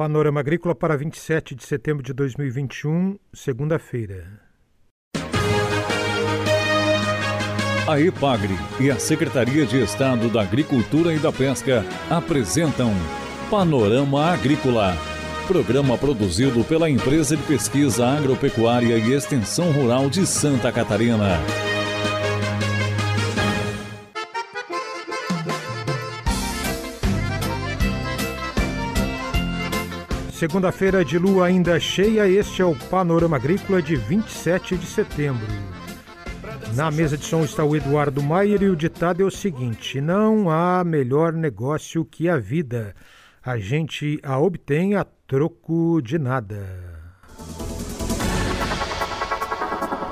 Panorama Agrícola para 27 de setembro de 2021, segunda-feira. A EPAGRE e a Secretaria de Estado da Agricultura e da Pesca apresentam Panorama Agrícola, programa produzido pela Empresa de Pesquisa Agropecuária e Extensão Rural de Santa Catarina. Segunda-feira de lua ainda cheia, este é o Panorama Agrícola de 27 de setembro. Na mesa de som está o Eduardo Maier e o ditado é o seguinte: Não há melhor negócio que a vida. A gente a obtém a troco de nada.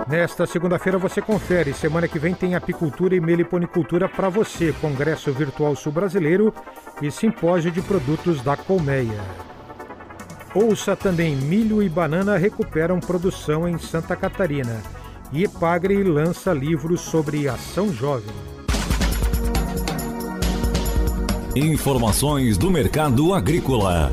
Nesta segunda-feira você confere. Semana que vem tem apicultura e meliponicultura para você, Congresso Virtual Sul Brasileiro e Simpósio de Produtos da Colmeia. Ouça também milho e banana recuperam produção em Santa Catarina. E Epagre lança livros sobre ação jovem. Informações do mercado agrícola.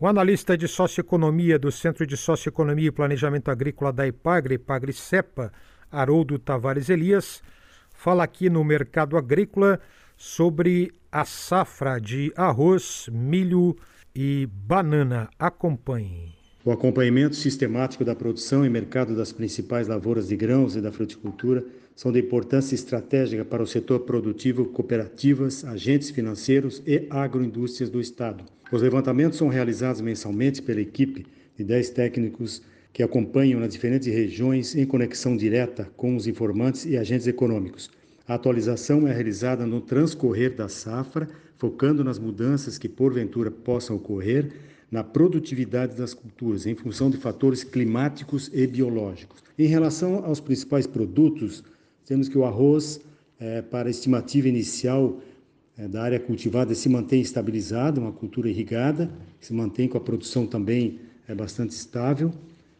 O analista de socioeconomia do Centro de Socioeconomia e Planejamento Agrícola da Epagre, Epagre Cepa, Haroldo Tavares Elias, fala aqui no mercado agrícola sobre a safra de arroz, milho e banana. Acompanhe. O acompanhamento sistemático da produção e mercado das principais lavouras de grãos e da fruticultura são de importância estratégica para o setor produtivo, cooperativas, agentes financeiros e agroindústrias do Estado. Os levantamentos são realizados mensalmente pela equipe de 10 técnicos que acompanham nas diferentes regiões em conexão direta com os informantes e agentes econômicos. A atualização é realizada no transcorrer da safra, focando nas mudanças que porventura possam ocorrer na produtividade das culturas, em função de fatores climáticos e biológicos. Em relação aos principais produtos, temos que o arroz, é, para a estimativa inicial é, da área cultivada, se mantém estabilizado, uma cultura irrigada, se mantém com a produção também é, bastante estável,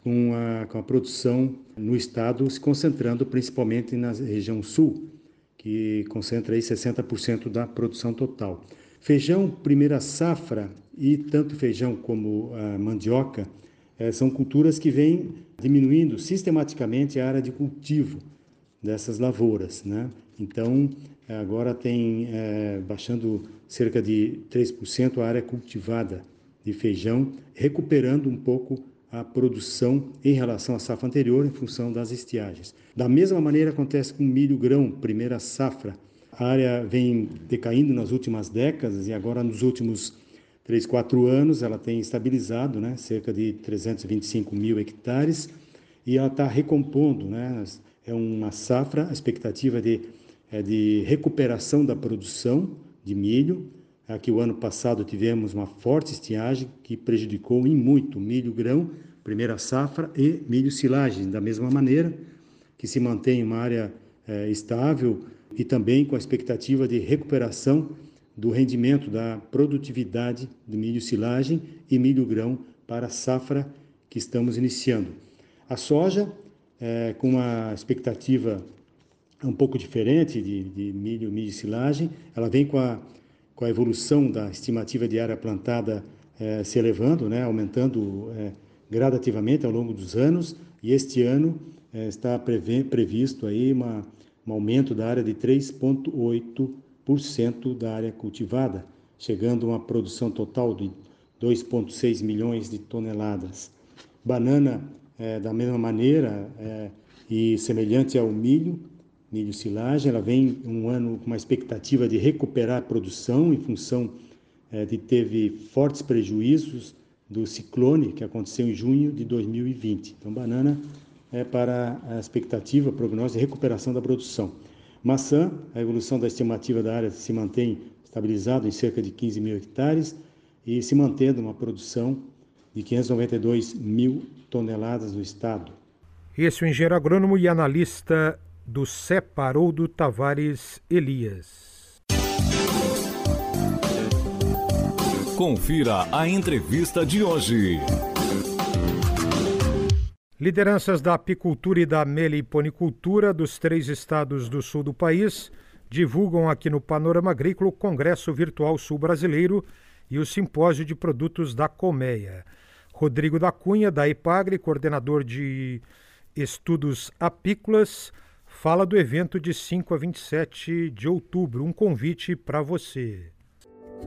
com a, com a produção no estado se concentrando principalmente na região sul que concentra aí 60% da produção total. Feijão, primeira safra, e tanto feijão como a mandioca é, são culturas que vêm diminuindo sistematicamente a área de cultivo dessas lavouras. Né? Então, agora tem é, baixando cerca de 3% a área cultivada de feijão, recuperando um pouco a produção em relação à safra anterior em função das estiagens. Da mesma maneira acontece com milho grão, primeira safra. A área vem decaindo nas últimas décadas e agora nos últimos 3, 4 anos ela tem estabilizado, né, cerca de 325 mil hectares e ela está recompondo, né, é uma safra, a expectativa de, é de recuperação da produção de milho, Aqui o ano passado tivemos uma forte estiagem que prejudicou em muito milho grão, primeira safra, e milho silagem, da mesma maneira, que se mantém uma área é, estável e também com a expectativa de recuperação do rendimento da produtividade do milho silagem e milho grão para a safra que estamos iniciando. A soja, é, com uma expectativa um pouco diferente de, de milho, milho silagem, ela vem com a com a evolução da estimativa de área plantada eh, se elevando, né, aumentando eh, gradativamente ao longo dos anos, e este ano eh, está previsto aí uma, um aumento da área de 3,8% da área cultivada, chegando a uma produção total de 2,6 milhões de toneladas. Banana, da mesma maneira, e semelhante ao milho, milho silagem. Ela vem um ano com uma expectativa de recuperar a produção em função é, de teve fortes prejuízos do ciclone que aconteceu em junho de 2020. Então, banana é para a expectativa, prognóstico de recuperação da produção. Maçã, a evolução da estimativa da área se mantém estabilizado em cerca de 15 mil hectares e se mantendo uma produção de 592 mil toneladas no estado. Esse é o engenheiro agrônomo e analista do Separoldo Tavares Elias. Confira a entrevista de hoje. Lideranças da apicultura e da meliponicultura dos três estados do sul do país divulgam aqui no Panorama Agrícola o Congresso Virtual Sul Brasileiro e o Simpósio de Produtos da Colmeia. Rodrigo da Cunha, da IPAGRE, coordenador de estudos apícolas, fala do evento de 5 a 27 de outubro. Um convite para você.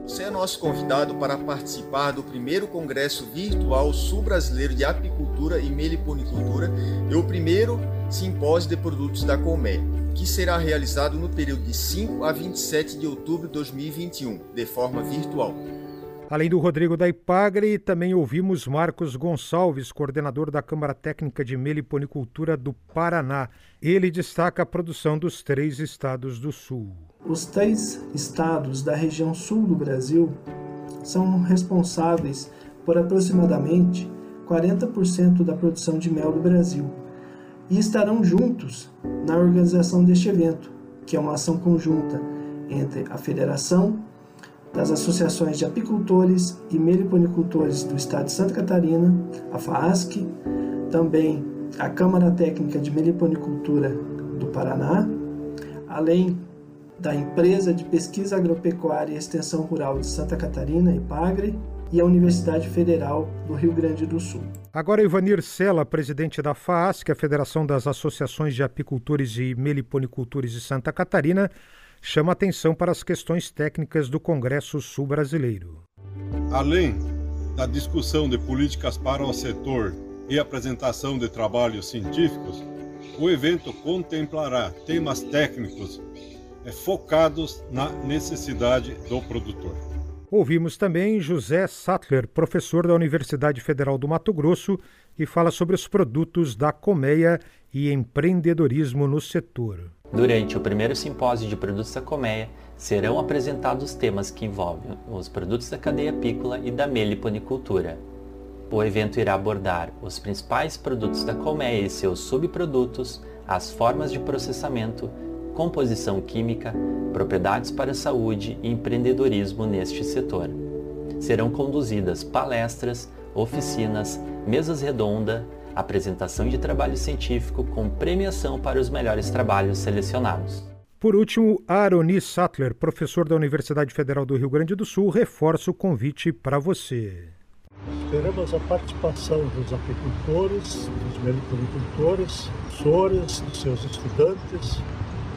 Você é nosso convidado para participar do primeiro Congresso Virtual Sul-Brasileiro de Apicultura e Meliponicultura e o primeiro Simpósio de Produtos da Colmeia, que será realizado no período de 5 a 27 de outubro de 2021, de forma virtual. Além do Rodrigo da Ipagre, também ouvimos Marcos Gonçalves, coordenador da Câmara Técnica de Meliponicultura do Paraná. Ele destaca a produção dos três estados do Sul. Os três estados da região sul do Brasil são responsáveis por aproximadamente 40% da produção de mel do Brasil e estarão juntos na organização deste evento, que é uma ação conjunta entre a Federação das associações de apicultores e meliponicultores do estado de Santa Catarina, a FAASC, também a Câmara Técnica de Meliponicultura do Paraná, além da Empresa de Pesquisa Agropecuária e Extensão Rural de Santa Catarina, IPAGRE, e a Universidade Federal do Rio Grande do Sul. Agora, Ivanir Sela, presidente da FAASC, a Federação das Associações de Apicultores e Meliponicultores de Santa Catarina, chama atenção para as questões técnicas do Congresso Sul Brasileiro. Além da discussão de políticas para o setor e apresentação de trabalhos científicos, o evento contemplará temas técnicos focados na necessidade do produtor. Ouvimos também José Sattler, professor da Universidade Federal do Mato Grosso, que fala sobre os produtos da colmeia e empreendedorismo no setor. Durante o primeiro simpósio de produtos da colmeia, serão apresentados temas que envolvem os produtos da cadeia apícola e da meliponicultura. O evento irá abordar os principais produtos da colmeia e seus subprodutos, as formas de processamento, composição química, propriedades para a saúde e empreendedorismo neste setor. Serão conduzidas palestras, oficinas, mesas redondas, apresentação de trabalho científico com premiação para os melhores trabalhos selecionados. Por último, Aroni Sattler, professor da Universidade Federal do Rio Grande do Sul, reforça o convite para você. Esperamos a participação dos apicultores, dos meliponicultores, professores, dos seus estudantes,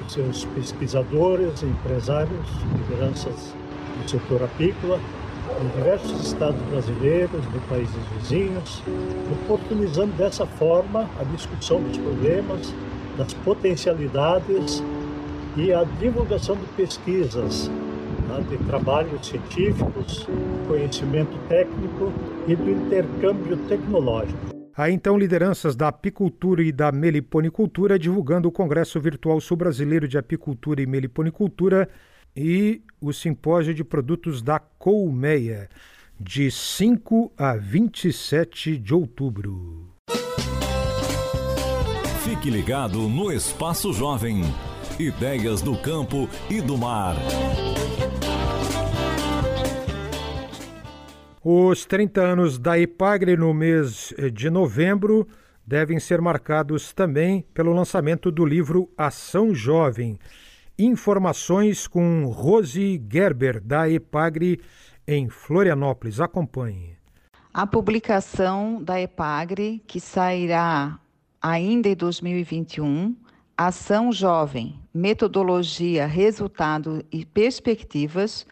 dos seus pesquisadores, empresários, lideranças do setor apícola, em diversos estados brasileiros, de países vizinhos, oportunizando dessa forma a discussão dos problemas, das potencialidades e a divulgação de pesquisas, né, de trabalhos científicos, conhecimento técnico e do intercâmbio tecnológico. Há então lideranças da apicultura e da meliponicultura divulgando o Congresso Virtual Sul-Brasileiro de Apicultura e Meliponicultura e o Simpósio de Produtos da Colmeia, de 5 a 27 de outubro. Fique ligado no Espaço Jovem. Ideias do campo e do mar. Os 30 anos da IPAGRE no mês de novembro devem ser marcados também pelo lançamento do livro Ação Jovem Informações com Rose Gerber, da EPAGRE, em Florianópolis. Acompanhe. A publicação da EPAGRE, que sairá ainda em 2021, Ação Jovem, Metodologia, Resultado e Perspectivas,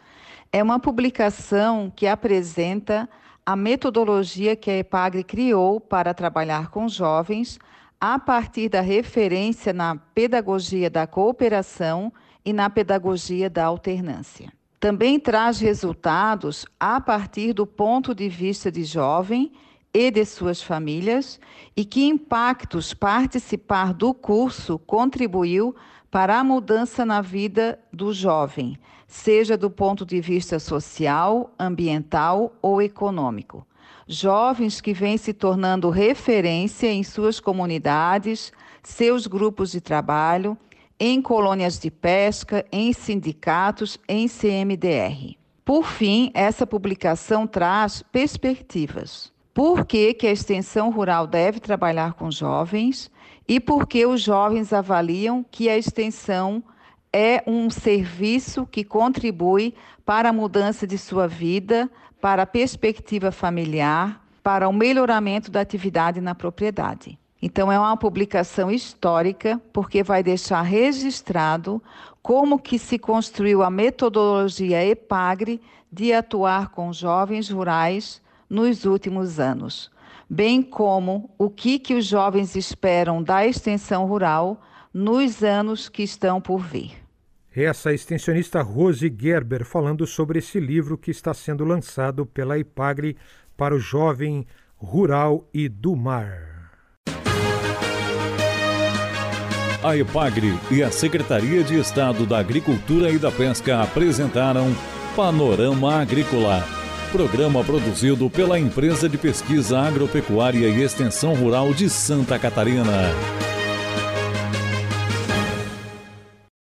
é uma publicação que apresenta a metodologia que a EPAGRE criou para trabalhar com jovens a partir da referência na pedagogia da cooperação e na pedagogia da alternância. Também traz resultados a partir do ponto de vista de jovem e de suas famílias e que impactos participar do curso contribuiu para a mudança na vida do jovem, seja do ponto de vista social, ambiental ou econômico jovens que vêm se tornando referência em suas comunidades, seus grupos de trabalho, em colônias de pesca, em sindicatos, em CMDR. Por fim, essa publicação traz perspectivas. Por que, que a extensão rural deve trabalhar com jovens e por que os jovens avaliam que a extensão é um serviço que contribui para a mudança de sua vida, para a perspectiva familiar, para o melhoramento da atividade na propriedade. Então é uma publicação histórica porque vai deixar registrado como que se construiu a metodologia EPAGRE de atuar com jovens rurais nos últimos anos, bem como o que que os jovens esperam da extensão rural nos anos que estão por vir. Essa extensionista Rose Gerber falando sobre esse livro que está sendo lançado pela IPAGRE para o jovem rural e do mar. A EPAGRE e a Secretaria de Estado da Agricultura e da Pesca apresentaram Panorama Agrícola, programa produzido pela Empresa de Pesquisa Agropecuária e Extensão Rural de Santa Catarina.